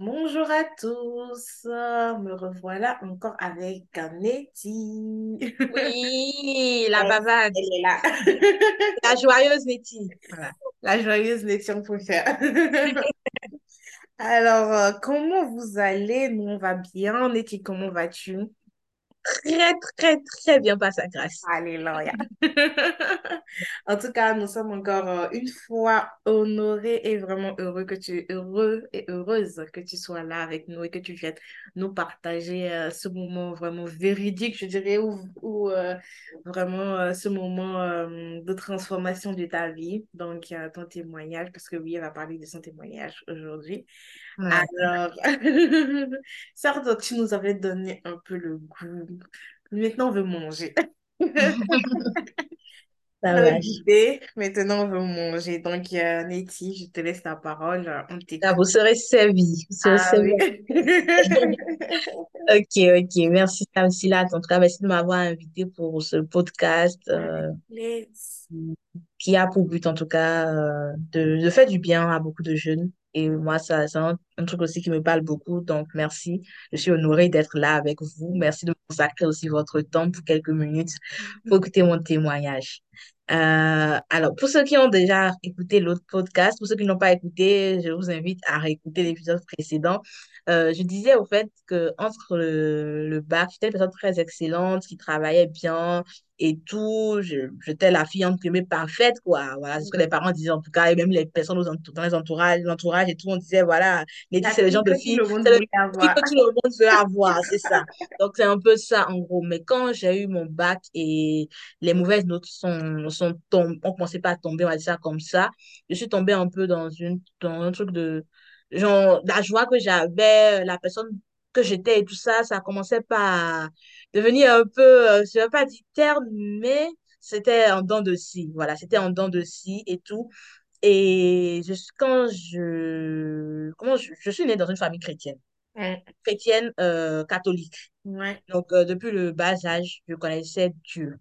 Bonjour à tous, me revoilà encore avec Nettie. Oui, la bavade, elle est là. la joyeuse Nettie. Voilà, la joyeuse Nettie, on peut faire. Alors, euh, comment vous allez? Nous, on va bien. Nettie, comment vas-tu? Très, très, très bien par sa grâce. Alléluia. En tout cas, nous sommes encore euh, une fois honorés et vraiment heureux que tu heureux et heureuse que tu sois là avec nous et que tu viennes nous partager euh, ce moment vraiment véridique, je dirais, ou, euh, vraiment ce moment de transformation de ta vie. Donc, ton témoignage, parce que oui, elle va parler de son témoignage aujourd'hui. Ouais. Alors, certes, tu nous avais donné un peu le goût. Maintenant, on veut manger. Ça On a marche. goûté, maintenant on veut manger. Donc, euh, Nettie, je te laisse la parole, on t'écoute. vous serez servi. Vous serez Ah servi. oui. Ok, ok. Merci, Samsila. En tout cas, merci de m'avoir invité pour ce podcast euh, qui a pour but, en tout cas, euh, de, de faire du bien à beaucoup de jeunes. Et moi, ça, c'est un, un truc aussi qui me parle beaucoup. Donc, merci. Je suis honorée d'être là avec vous. Merci de consacrer aussi votre temps pour quelques minutes pour écouter mon témoignage. Euh, alors, pour ceux qui ont déjà écouté l'autre podcast, pour ceux qui n'ont pas écouté, je vous invite à réécouter l'épisode précédent. Euh, je disais au fait que entre le, le bac, j'étais une personne très excellente, qui travaillait bien et tout. J'étais la fille entre guillemets parfaite, quoi. Voilà, c'est ce que les parents disaient en tout cas, et même les personnes dans les entourages, l'entourage et tout, on disait, voilà, La c'est le genre de fille, que tout le monde veut avoir, c'est ça. Donc, c'est un peu ça, en gros. Mais quand j'ai eu mon bac et les mauvaises notes sont, sont tombées, ont commencé pas à tomber, on va dire ça comme ça. Je suis tombée un peu dans une, dans un truc de, genre, la joie que j'avais, la personne que j'étais et tout ça, ça commençait pas à devenir un peu, euh, je vais pas dire terne, mais c'était en dents de scie. Voilà, c'était en dents de scie et tout. Et je, quand je, comment je, je suis née dans une famille chrétienne, Mm. chrétienne euh, catholique. Ouais, Donc, euh, depuis le bas âge, je connaissais Dieu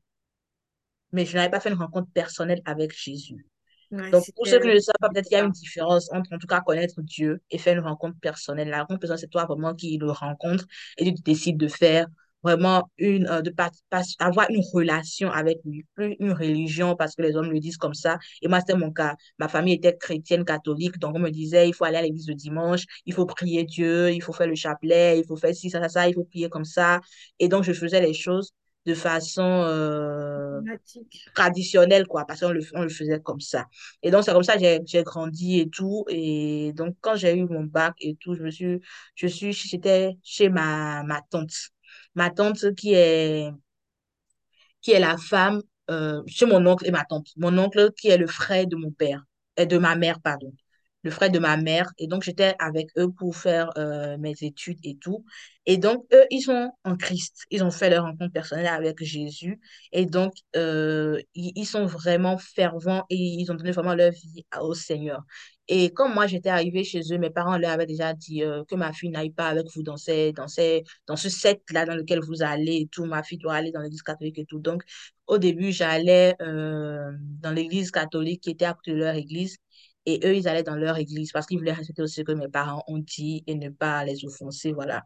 mais je n'avais pas fait une rencontre personnelle avec Jésus. Ouais, Donc, pour ceux qui ne le savent pas, peut-être qu'il y a une différence entre, en tout cas, connaître Dieu et faire une rencontre personnelle. La rencontre personnelle, c'est toi vraiment qui le rencontres et tu décides de faire vraiment une, euh, de pas, pas- avoir une relation avec lui, plus une religion parce que les hommes le disent comme ça. Et moi, c'était mon cas. Ma famille était chrétienne, catholique, donc on me disait, il faut aller à l'église le dimanche, il faut prier Dieu, il faut faire le chapelet, il faut faire ci, ça, ça, ça, il faut prier comme ça. Et donc, je faisais les choses de façon, euh, Automatique. traditionnel, quoi, parce qu'on le, on le faisait comme ça. Et donc, c'est comme ça que j'ai j'ai grandi et tout. Et donc, quand j'ai eu mon bac et tout, je me suis, je suis, j'étais chez ma, ma tante. Ma tante qui est, qui est la femme, euh, chez mon oncle et ma tante. Mon oncle qui est le frère de mon père, et de ma mère, pardon. Le frère de ma mère. Et donc, j'étais avec eux pour faire euh, mes études et tout. Et donc, eux, ils sont en Christ. Ils ont fait leur rencontre personnelle avec Jésus. Et donc, euh, ils, sont vraiment fervents et ils ont donné vraiment leur vie au Seigneur. Et comme moi, j'étais arrivée chez eux, mes parents leur avaient déjà dit euh, que ma fille n'aille pas avec vous dans ces, dans ces, dans ce set-là dans lequel vous allez et tout. Ma fille doit aller dans l'église catholique et tout. Donc, au début, j'allais dans l'église catholique qui était à côté de leur église. Et eux, ils allaient dans leur église parce qu'ils voulaient respecter aussi ce que mes parents ont dit et ne pas les offenser, voilà.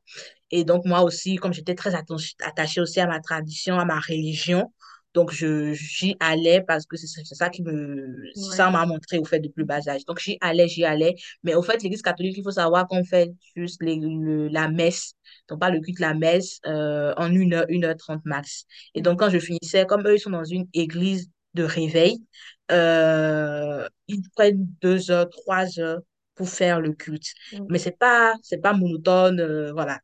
Et donc, moi aussi, comme j'étais très attachée aussi à ma tradition, à ma religion, donc j'y allais parce que c'est ça qui me, ça m'a montré au fait de plus bas âge. Donc, j'y allais, j'y allais. Mais au fait, l'église catholique, il faut savoir qu'on fait juste les, le- la messe, donc pas le culte, la messe, euh, en une heure, une heure trente max. Et donc, quand je finissais, comme eux, ils sont dans une église de réveil, euh, ils prennent deux heures, trois heures pour faire le culte. Mais Mm. c'est pas, c'est pas monotone, euh, voilà.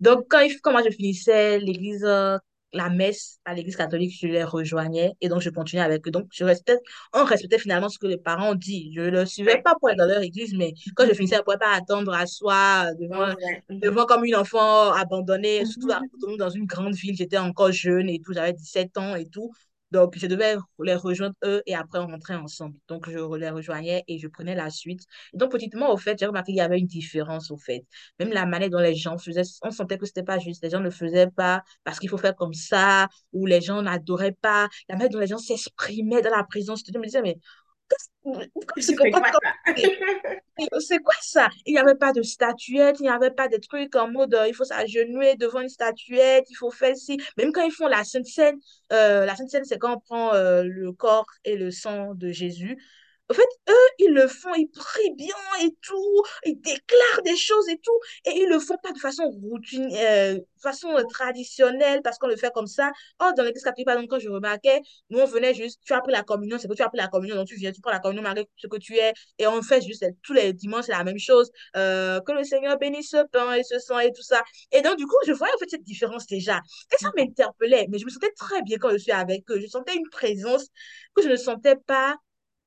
Donc, quand, il- quand moi je finissais l'église, euh, la messe à l'église catholique, je les rejoignais et donc je continuais avec eux. Donc, je restais, on respectait finalement ce que les parents ont dit. Je ne le suivais pas pour aller dans leur église, mais quand je finissais, je ne pouvais pas attendre à soi devant. Mhm. devant comme une enfant abandonnée, surtout à- Mhm. dans une grande ville. J'étais encore jeune et tout, j'avais 17 ans et tout. Donc, je devais les rejoindre eux et après on rentrait ensemble. Donc, je les rejoignais et je prenais la suite. Donc, petitement, au fait, j'ai remarqué qu'il y avait une différence, au fait. Même la manière dont les gens faisaient, on sentait que c'était pas juste. Les gens ne faisaient pas parce qu'il faut faire comme ça, ou les gens n'adoraient pas. La manière dont les gens s'exprimaient dans la présence. Je me disais, mais c'est? Quoi ça? Il n'y avait pas de statuette, il n'y avait pas de trucs en mode euh, il faut s'agenouiller devant une statuette, il faut faire ci. Même quand ils font la Sainte Seine, euh, la Sainte Seine, c'est quand on prend euh, le corps et le sang de Jésus. En fait, eux, ils le font, ils prient bien et tout, ils déclarent des choses et tout, et ils le font pas de façon routine, euh, façon traditionnelle, parce qu'on le fait comme ça. Oh, dans l'église catholique, par exemple, quand je remarquais, nous, on venait juste, tu as pris la communion, c'est que tu as pris la communion, donc tu viens, tu prends la communion malgré ce que tu es, et on fait juste tous les dimanches, c'est la même chose, euh, que le Seigneur bénisse ce pain et ce sang et tout ça. Et donc, du coup, je voyais en fait cette différence déjà. Et ça m'interpellait, mais je me sentais très bien quand je suis avec eux. Je sentais une présence que je ne sentais pas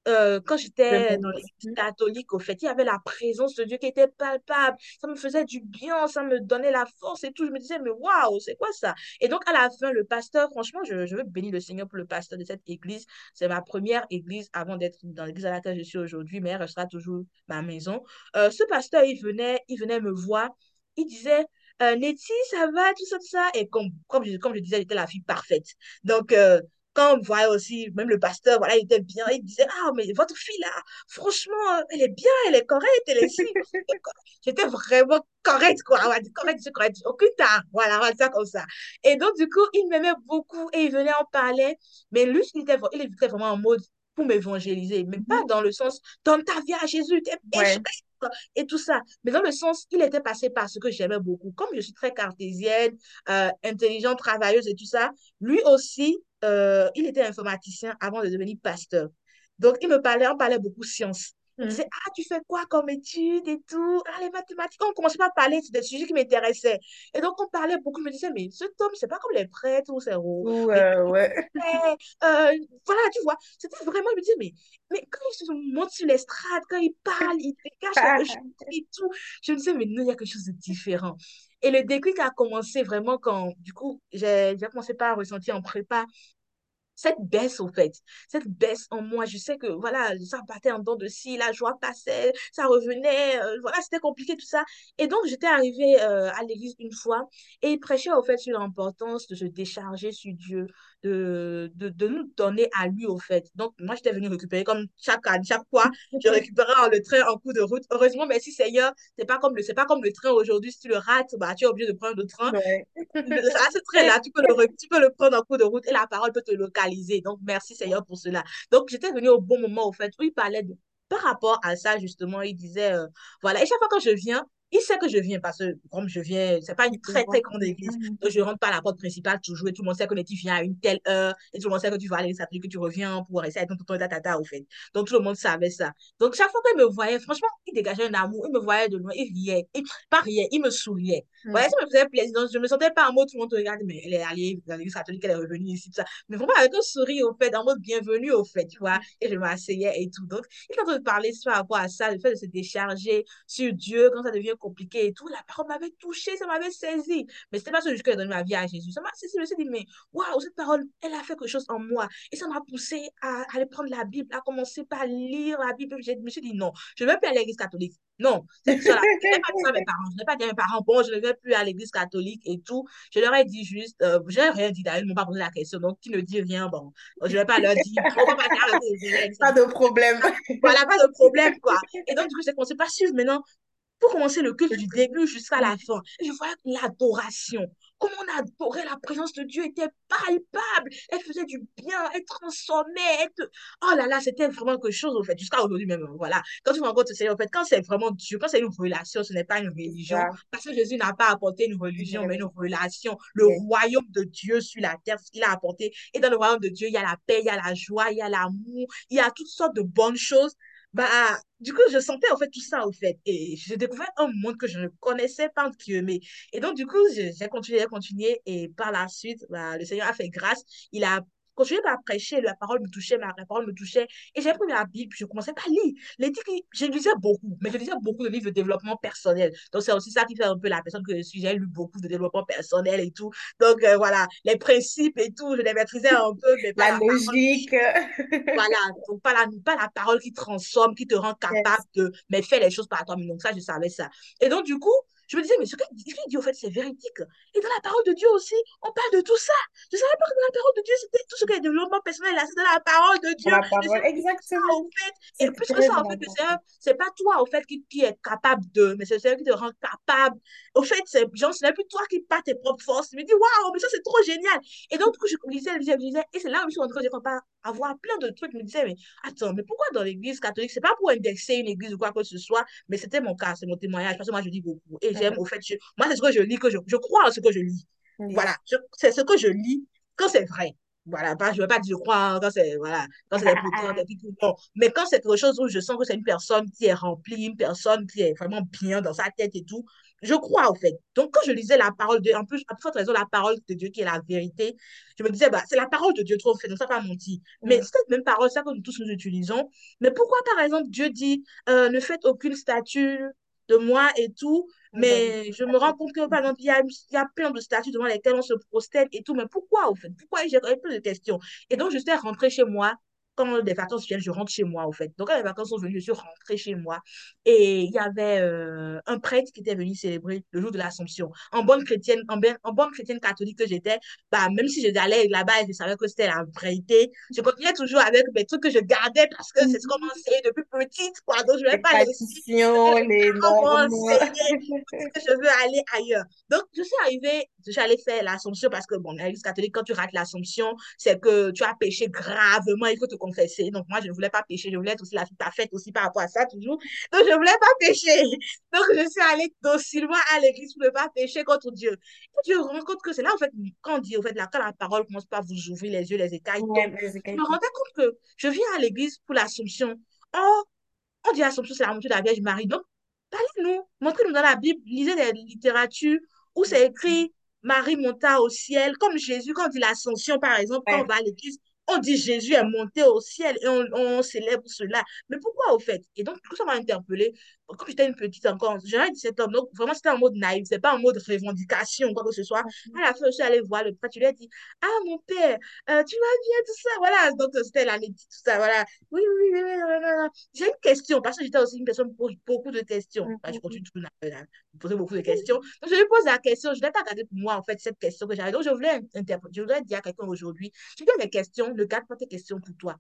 euh, quand j'étais dans l'église catholique, au fait, il y avait la présence de Dieu qui était palpable. Ça me faisait du bien, ça me donnait la force et tout. Je me disais, mais waouh, c'est quoi ça? Et donc, à la fin, le pasteur, franchement, je, je veux bénir le Seigneur pour le pasteur de cette église. C'est ma première église avant d'être dans l'église à laquelle je suis aujourd'hui, mais elle restera toujours ma maison. Euh, ce pasteur, il venait, il venait me voir. Il disait, euh, Nettie, ça va, tout ça, tout ça? Et comme, comme, je, comme je disais, j'étais la fille parfaite. Donc, euh, quand on voyait aussi, même le pasteur, voilà, il était bien, il disait, ah, mais votre fille là, franchement, elle est bien, elle est correcte, elle est ici. J'étais vraiment correcte, quoi. On va dire correcte, c'est correct. Aucun temps. Voilà, on va dire ça comme ça. Et donc, du coup, il m'aimait beaucoup et il venait en parler. Mais lui, il était, il était vraiment en mode pour m'évangéliser, mais pas dans le sens, donne ta vie à Jésus, t'es ouais. Et tout ça. Mais dans le sens, il était passé par ce que j'aimais beaucoup. Comme je suis très cartésienne, euh, intelligente, travailleuse et tout ça, lui aussi, euh, il était informaticien avant de devenir pasteur. Donc, il me parlait, on parlait beaucoup science. Mm. disait, ah, tu fais quoi comme études et tout? Ah, les mathématiques. On commençait à parler des sujets qui m'intéressaient. Et donc, on parlait beaucoup. Je me disais, mais ce homme, c'est pas comme les prêtres ou c'est ouais, ouais. Euh, voilà, tu vois. C'était vraiment, je me disais, mais, mais quand il se monte sur l'estrade, quand il parle, il cache et tout, je me disais, mais non, il y a quelque chose de différent. Et le déclic a commencé vraiment quand, du coup, j'ai commencé par ressentir en prépa cette baisse, au fait, cette baisse en moi. Je sais que, voilà, ça partait en dents de scie, la joie passait, ça revenait, euh, voilà, c'était compliqué tout ça. Et donc, j'étais arrivée euh, à l'église une fois et il prêchait, au fait, sur l'importance de se décharger sur Dieu, de, de, de, nous donner à lui, au fait. Donc, moi, j'étais venue récupérer comme chaque, chaque fois, je récupérais le train en coup de route. Heureusement, merci Seigneur, c'est pas comme le, c'est pas comme le train aujourd'hui. Si tu le rates, bah, tu es obligé de prendre le train. Ouais. ce train-là, tu peux, le, tu peux le prendre en coup de route et la parole peut te localiser. Donc, merci Seigneur pour cela. Donc, j'étais venue au bon moment, au fait, où il parlait de par rapport à ça, justement, il disait, euh, voilà, et chaque fois quand je viens, il sait que je viens parce que comme je viens, c'est pas une très très grande église, donc je rentre par la porte principale toujours et tout le monde sait que tu viens à une telle heure et tout le monde sait que tu vas aller l'église que tu reviens pour essayer de ton tata au fait. Donc tout le monde savait ça. Donc chaque fois qu'il me voyait, franchement, il dégageait un amour, il me voyait de loin, il riait, il, pas riait, il me souriait. Mm. ça me faisait plaisir. Donc je me sentais pas en mode tout le monde te regarde, mais elle est allée dans l'église catholique, elle est revenue ici, tout ça. Mais vraiment avec un sourire au fait, en mode bienvenue au fait, tu vois. Et je m'asseyais et tout. Donc il est en train de parler par rapport à ça, le fait de se décharger sur Dieu quand ça devient compliqué et tout la parole m'avait touché, ça m'avait saisi. Mais c'était pas ce que j'ai donné ma vie à Jésus. Ça m'a saisi. Je me suis dit, mais waouh, cette parole, elle a fait quelque chose en moi. Et ça m'a poussé à, aller prendre la Bible, à commencer par lire la Bible. Je me suis dit, non, je ne vais plus à l'église catholique. Non, c'est ça. Je n'ai pas dit ça à mes parents. Je n'ai pas dit à mes parents, bon, je ne vais plus à l'église catholique et tout. Je leur ai dit juste, euh, je n'ai rien dit d'ailleurs, ils ne m'ont pas posé la question. Donc, qui ne dit rien, bon, je ne vais pas leur dire, pas de problème. Voilà, pas de problème, quoi. Et donc, du coup, j'ai commencé par suivre maintenant pour commencer le culte du début jusqu'à la fin. je voyais l'adoration. Comment on adorait la présence de Dieu était palpable. Elle faisait du bien, elle transformait. Oh là là, c'était vraiment quelque chose, en fait, jusqu'à aujourd'hui même. Voilà. Quand tu rencontres le Seigneur, en fait, quand c'est vraiment Dieu, quand c'est une relation, ce n'est pas une religion. Parce que Jésus n'a pas apporté une religion, mais une relation. Le royaume de Dieu sur la terre, ce qu'il a apporté. Et dans le royaume de Dieu, il y a la paix, il y a la joie, il y a l'amour, il y a toutes sortes de bonnes choses bah, du coup, je sentais en fait tout ça, en fait. Et j'ai découvert un monde que je ne connaissais pas entre mais Et donc, du coup, j'ai continué, continué. Et par la suite, bah, le Seigneur a fait grâce. Il a continué à prêcher, la parole me touchait, ma, la parole me touchait. Et j'ai pris la Bible, puis je commençais à lire. Les je lisais beaucoup, mais je lisais beaucoup de livres de développement personnel. Donc, c'est aussi ça qui fait un peu la personne que je suis. J'ai lu beaucoup de développement personnel et tout. Donc, euh, voilà, les principes et tout, je les maîtrisais un peu. Mais la, logique. voilà, donc pas la, pas la parole qui transforme, qui te rend capable de mais fais les choses par toi-même. Donc, ça, je savais ça. Et donc, du coup, je me disais, mais ce qu'il dit, en fait, c'est véridique. Et dans la parole de Dieu aussi, on parle de tout ça. Je ne savais pas que dans la parole de Dieu, c'était tout ce qui est développement personnel, là, c'est dans la parole de Dieu. La parole, exactement. en fait, et plus que ça, en fait, c'est pas toi, en fait, qui, qui est capable de, mais c'est celui qui te rend capable. Au fait, c'est genre, ce n'est plus toi qui pas tes propres forces. Je me dis, waouh, mais ça, c'est trop génial. Et donc, du coup, je lisais, je lisais, et c'est là où je suis en train de avoir plein de trucs. Je me disais, mais attends, mais pourquoi dans l'église catholique, c'est pas pour indexer une église ou quoi que ce soit, mais c'était mon cas, c'est mon témoignage, parce que moi, je dis beaucoup. Et j'aime, au fait, moi, c'est ce que je lis, que je, je crois en ce que je lis. Voilà, c'est ce que je lis quand c'est vrai. Voilà, pas, je ne veux pas dire croire quand c'est voilà, quand c'est non. Mais quand c'est quelque chose où je sens que c'est une personne qui est remplie, une personne qui est vraiment bien dans sa tête et tout, je crois, en fait. Donc, quand je lisais la parole de en plus, à plus raison, la parole de Dieu qui est la vérité, je me disais, bah, c'est la parole de Dieu, trop fait, donc ça pas menti. Mais cette même parole, ça que nous tous nous utilisons. Mais pourquoi, par exemple, Dieu dit, euh, ne faites aucune statue de moi et tout, mais je me rends compte que, par exemple, il y a, il y a plein de statues devant lesquelles on se prosterne et tout. Mais pourquoi, au fait? Pourquoi j'ai plein de questions? Et donc, je suis rentrée chez moi quand les vacances viennent, je rentre chez moi, au fait. Donc, quand les vacances sont venues, je suis rentrée chez moi. Et il y avait euh, un prêtre qui était venu célébrer le jour de l'Assomption. En bonne chrétienne, en, en, bonne chrétienne catholique que j'étais, bah, même si j'allais là-bas et je savais que c'était la vérité, je continuais toujours avec mes trucs que je gardais parce que c'est ce qu'on m'enseignait depuis petite, quoi. Donc, je ne vais pas les les je veux aller ailleurs. Donc, je suis arrivée, j'allais faire l'Assomption parce que, bon, l'église catholique, quand tu rates l'Assomption, c'est que tu as péché gravement, il faut te Donc, moi, je ne voulais pas pécher. Je voulais être aussi la fille parfaite aussi par rapport à ça, toujours. Donc, je ne voulais pas pécher. Donc, je suis allée docilement à l'église pour ne pas pécher contre Dieu. Et Dieu rend compte que c'est là, en fait, quand on dit, en fait, là, quand la parole commence pas à vous ouvrir les yeux, les écailles, je me rendais compte que je viens à l'église pour l'Assomption. Oh, on dit l'Assomption, c'est la montée de la Vierge Marie. Donc, parlez-nous, montrez-nous dans la Bible, lisez des littératures où c'est écrit Marie monta au ciel, comme Jésus, quand on dit l'ascension, par exemple, quand on va à l'église, on dit Jésus est monté au ciel et on, célèbre cela. Mais pourquoi au fait? Et donc, tout ça m'a interpellé. Quand j'étais une petite encore, j'avais 17 ans, donc vraiment c'était en mode naïf, c'est pas en mode revendication ou quoi que ce soit. À la fin, je suis allée voir le prêtre, je lui ai dit Ah, mon père, euh, tu vas bien, tout ça, voilà. Donc, c'était l'année, tout ça, voilà. Oui, oui, oui, oui, oui, J'ai une question, parce que j'étais aussi une personne pour beaucoup de questions. je continue toujours à poser beaucoup de questions. Donc, je lui pose la question, je n'ai pas regardé pour moi, en fait, cette question que j'avais. Donc, je voulais, je voulais dire à quelqu'un aujourd'hui, je dis mes questions, ne garde pas tes questions pour toi.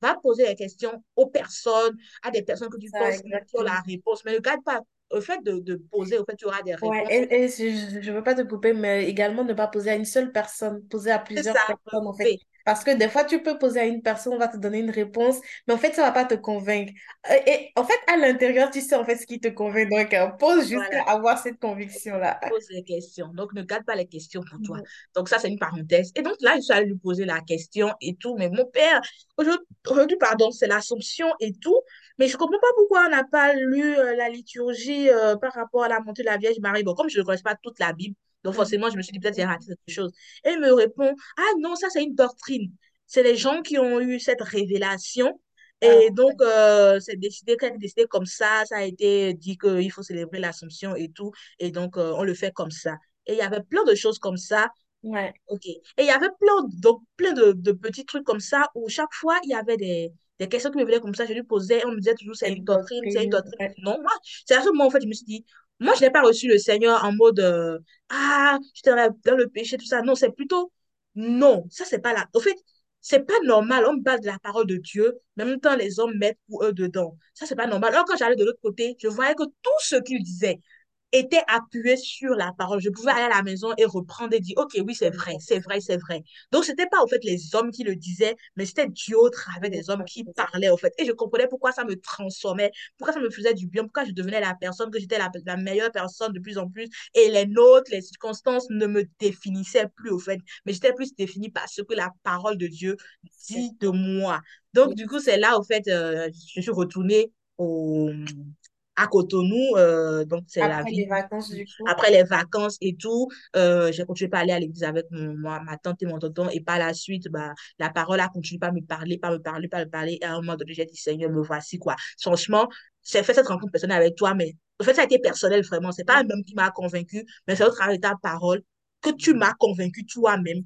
Va poser les questions aux personnes, à des personnes que tu penses qui ont la réponse, mais ne garde pas au fait de, de, poser, au fait, tu auras des réponses. Ouais, et, je ne veux pas te couper, mais également ne pas poser à une seule personne, poser à plusieurs personnes, en fait. Parce que des fois, tu peux poser à une personne, on va te donner une réponse, mais en fait, ça ne va pas te convaincre. Euh, et, en fait, à l'intérieur, tu sais en fait ce qui te convainc. Donc, euh, pose jusqu'à avoir cette conviction-là. Pose les questions. Donc, ne garde pas les questions pour toi. Donc, ça, c'est une parenthèse. Et donc, là, je suis allée lui poser la question et tout. Mais mon père, aujourd'hui, pardon, c'est l'Assomption et tout. Mais je ne comprends pas pourquoi on n'a pas lu euh, la liturgie par rapport à la montée de la Vierge Marie. Bon, comme je ne connais pas toute la Bible, donc, forcément, je me suis dit, peut-être j'ai raté quelque chose. Et il me répond, ah non, ça, c'est une doctrine. C'est les gens qui ont eu cette révélation. Et ah, donc, euh, c'est décidé, décidé comme ça, ça a été dit qu'il faut célébrer l'Assomption et tout. Et donc, euh, on le fait comme ça. Et il y avait plein de choses comme ça. Ouais. OK. Et il y avait plein, donc, plein de, de, petits trucs comme ça où chaque fois, il y avait des, des questions qui me venaient comme ça. Je lui posais, on me disait toujours, c'est une doctrine, c'est une doctrine. Non, moi, c'est à ce moment, en fait, je me suis dit, moi, je n'ai pas reçu le Seigneur en mode euh, Ah, j'étais dans, dans, le péché, tout ça. Non, c'est plutôt non, ça, c'est pas là. Au fait, c'est pas normal. On parle de la parole de Dieu, mais en même temps, les hommes mettent pour eux dedans. Ça, c'est pas normal. Alors, quand j'allais de l'autre côté, je voyais que tout ce qu'ils disaient, était appuyé sur la parole. Je pouvais aller à la maison et reprendre et dire, OK, oui, c'est vrai, c'est vrai, c'est vrai. Donc, c'était pas, en fait, les hommes qui le disaient, mais c'était Dieu au travers des hommes qui parlaient, en fait. Et je comprenais pourquoi ça me transformait, pourquoi ça me faisait du bien, pourquoi je devenais la personne, que j'étais la, la meilleure personne de plus en plus. Et les nôtres, les circonstances ne me définissaient plus, au fait. Mais j'étais plus définie par ce que la parole de Dieu dit de moi. Donc, du coup, c'est là, en fait, euh, je suis retournée au, à Cotonou. Euh, donc, c'est la vie. Les vacances, du coup. Après les vacances et tout, euh, j'ai continué à aller à l'église avec moi, ma tante et mon tonton. Et par la suite, bah, la parole a continué à me parler, pas me parler, pas me parler. Et à un moment donné, j'ai dit, Seigneur, me voici, quoi. Franchement, j'ai fait cette rencontre personnelle avec toi, mais en fait, ça a été personnel, vraiment. C'est pas un homme qui m'a convaincu, mais c'est au travers de ta parole que tu m'as convaincu toi-même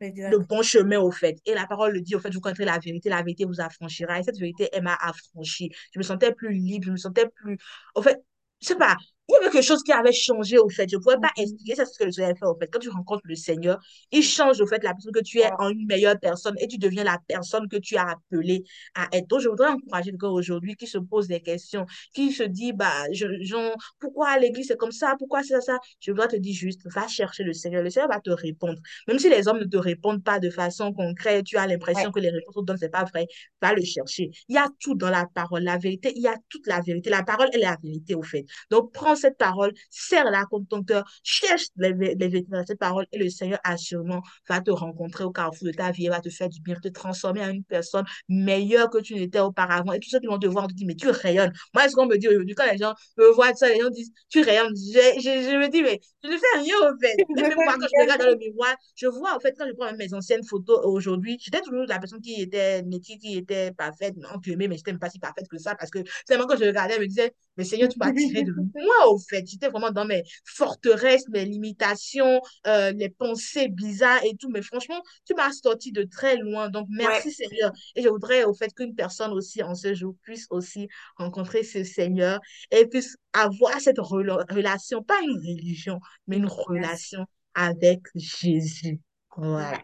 le bon chemin, au fait. Et la parole le dit, au fait, vous connaîtrez la vérité, la vérité vous affranchira. Et cette vérité, elle m'a affranchi. Je me sentais plus libre, je me sentais plus... Au fait, je sais pas, il y avait quelque chose qui avait changé au fait. Je ne pouvais pas Mhm. expliquer ça, ce que le Seigneur fait au fait. Quand tu rencontres le Seigneur, il change au fait la personne que tu es en une meilleure personne et tu deviens la personne que tu as appelée à être. Donc, je voudrais encourager le gars aujourd'hui qui se pose des questions, qui se dit, bah, je, genre, pourquoi l'église c'est comme ça? Pourquoi c'est ça, ça? Je voudrais te dire juste, va chercher le Seigneur. Le Seigneur va te répondre. Même si les hommes ne te répondent pas de façon concrète, tu as l'impression Ouais. que les réponses qu'on donne, c'est pas vrai, va le chercher. Il y a tout dans la parole, la vérité, il y a toute la vérité. La parole est la vérité au fait. Donc, prends cette parole, serre-la comme ton cœur, cherche les, les vérités dans cette parole et le Seigneur assurément va te rencontrer au carrefour de ta vie et va te faire du bien, te transformer en une personne meilleure que tu n'étais auparavant. Et tous ceux qui vont te voir, on te dit, mais tu rayonnes. Moi, est-ce qu'on me dit aujourd'hui, quand les gens me voient ça, les gens disent, tu rayonnes. Je, je, je me dis, mais je ne fais rien au fait. Même moi, quand je regarde dans le miroir, je vois, en fait, quand je prends mes anciennes photos aujourd'hui, j'étais toujours la personne qui était métier, qui était parfaite, entre mais j'étais même pas si parfaite que ça parce que seulement quand je regardais, je me disais, mais Seigneur, tu m'as tiré de moi, au fait. J'étais vraiment dans mes forteresses, mes limitations, euh, les pensées bizarres et tout. Mais franchement, tu m'as sorti de très loin. Donc, Ouais. merci, Seigneur. Et je voudrais, au fait, qu'une personne aussi, en ce jour, puisse aussi rencontrer ce Seigneur et puisse avoir cette rela- relation, pas une religion, mais une relation avec Jésus. Voilà.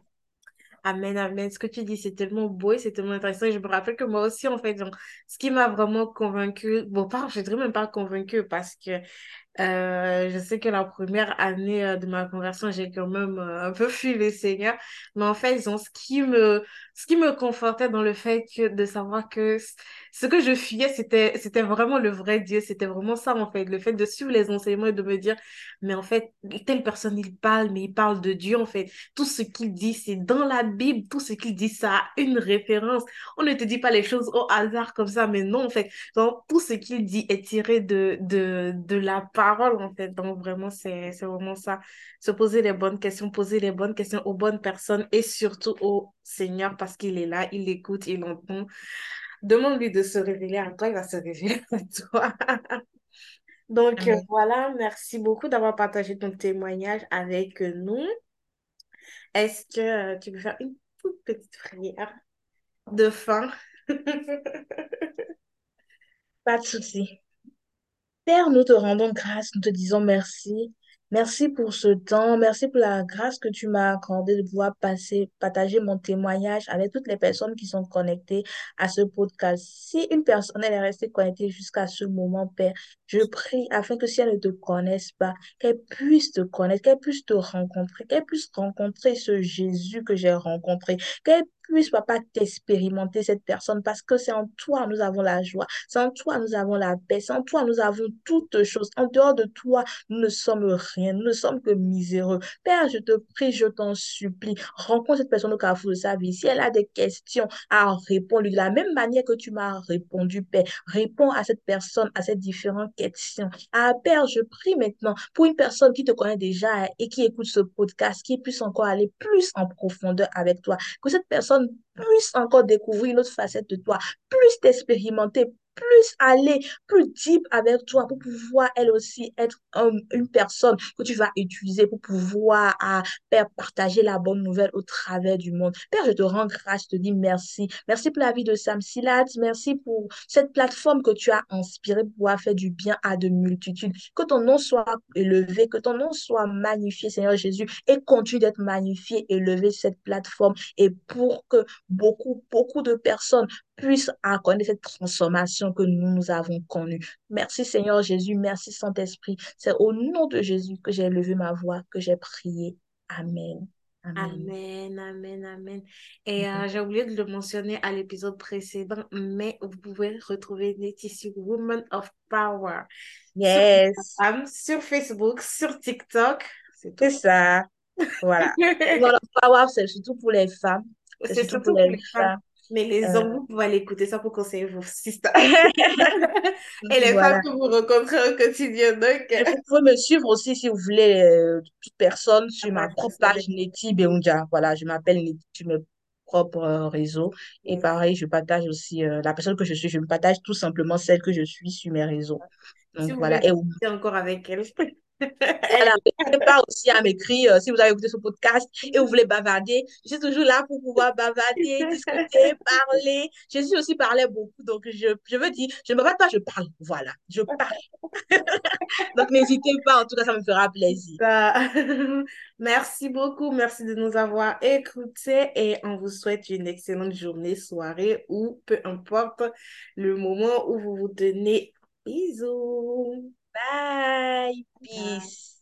Amen, amen. Ce que tu dis, c'est tellement beau et c'est tellement intéressant. Et je me rappelle que moi aussi, en fait, ce qui m'a vraiment convaincue, bon, pas, je dirais même pas convaincue parce que euh, je sais que la première année euh, de ma conversion, j'ai quand même euh, un peu fui le Seigneur. Mais en fait, genre, ce qui me, ce qui me confortait dans le fait de savoir que ce que je fuyais, c'était, c'était vraiment le vrai Dieu. C'était vraiment ça, en fait. Le fait de suivre les enseignements et de me dire, mais en fait, telle personne, il parle, mais il parle de Dieu, en fait. Tout ce qu'il dit, c'est dans la Bible. Tout ce qu'il dit, ça a une référence. On ne te dit pas les choses au hasard comme ça, mais non, en fait. Tout ce qu'il dit est tiré de, de, de la parole, en fait. Donc, vraiment, c'est, vraiment ça. Se poser les bonnes questions, poser les bonnes questions aux bonnes personnes et surtout au Seigneur parce qu'il est là, il écoute, il entend. Demande-lui de se révéler à toi, il va se révéler à toi. Donc, euh, voilà, merci beaucoup d'avoir partagé ton témoignage avec nous. Est-ce que euh, tu peux faire une toute petite prière de fin? Pas de souci. Père, nous te rendons grâce, nous te disons merci. Merci pour ce temps, merci pour la grâce que tu m'as accordée de pouvoir passer, partager mon témoignage avec toutes les personnes qui sont connectées à ce podcast. Si une personne est restée connectée jusqu'à ce moment, Père, je prie afin que si elle ne te connaisse pas, qu'elle puisse te connaître, qu'elle puisse te rencontrer, qu'elle puisse rencontrer ce Jésus que j'ai rencontré, qu'elle puisse, papa, t'expérimenter cette personne parce que c'est en toi nous avons la joie. Sans toi, nous avons la paix. Sans toi, nous avons toutes choses. En dehors de toi, nous ne sommes rien. Nous ne sommes que miséreux. Père, je te prie, je t'en supplie. Rencontre cette personne au carrefour de sa vie. Si elle a des questions à répondre de la même manière que tu m'as répondu, Père, réponds à cette personne, à ces différentes questions. Ah, Père, je prie maintenant pour une personne qui te connaît déjà et qui écoute ce podcast, qui puisse encore aller plus en profondeur avec toi. Que cette personne puisse encore découvrir une autre facette de toi, plus t'expérimenter, plus aller plus deep avec toi pour pouvoir elle aussi être un, une personne que tu vas utiliser pour pouvoir partager la bonne nouvelle au travers du monde. Père, je te rends grâce, je te dis merci. Merci pour la vie de Sam Silat. Merci pour cette plateforme que tu as inspirée pour pouvoir faire du bien à de multitudes. Que ton nom soit élevé, que ton nom soit magnifié, Seigneur Jésus, et continue d'être magnifié, élevé cette plateforme et pour que beaucoup, beaucoup de personnes puisse connaître cette transformation que nous, nous avons connue. Merci Seigneur Jésus, merci Saint-Esprit. C'est au nom de Jésus que j'ai levé ma voix, que j'ai prié. Amen. Amen. Amen, amen, amen. Et Amen. euh, j'ai oublié de le mentionner à l'épisode précédent, mais vous pouvez retrouver Laetitia Woman of Power sur Yes, Instagram, sur Facebook, sur TikTok. C'est ça. Voilà. Voilà, power, c'est surtout pour les femmes. C'est surtout pour surtout pour les les femmes. femmes. Mais les Euh, hommes, vous pouvez aller écouter ça pour conseiller vos sisters. Et les femmes que vous rencontrez au quotidien. Donc, Et vous pouvez me suivre aussi si vous voulez, euh, toute personne, ah sur bah, ma propre page Neti Beunja. Voilà, je m'appelle Neti sur mes propres euh, réseaux. Et Yes. pareil, je partage aussi euh, la personne que je suis, je me partage tout simplement celle que je suis sur mes réseaux. Si Donc vous voulez voilà. Et discuter encore avec elle. Alors, n'hésitez pas aussi à m'écrire euh, si vous avez écouté ce podcast et vous voulez bavarder. Je suis toujours là pour pouvoir bavarder, discuter, parler. Je suis aussi parlé beaucoup, donc je, je veux dire, je ne me bats pas, je parle. Voilà, je parle. donc, n'hésitez pas, en tout cas, ça me fera plaisir. Merci beaucoup, merci de nous avoir écoutés et on vous souhaite une excellente journée, soirée ou peu importe le moment où vous vous tenez. Bisous. Bye. Peace.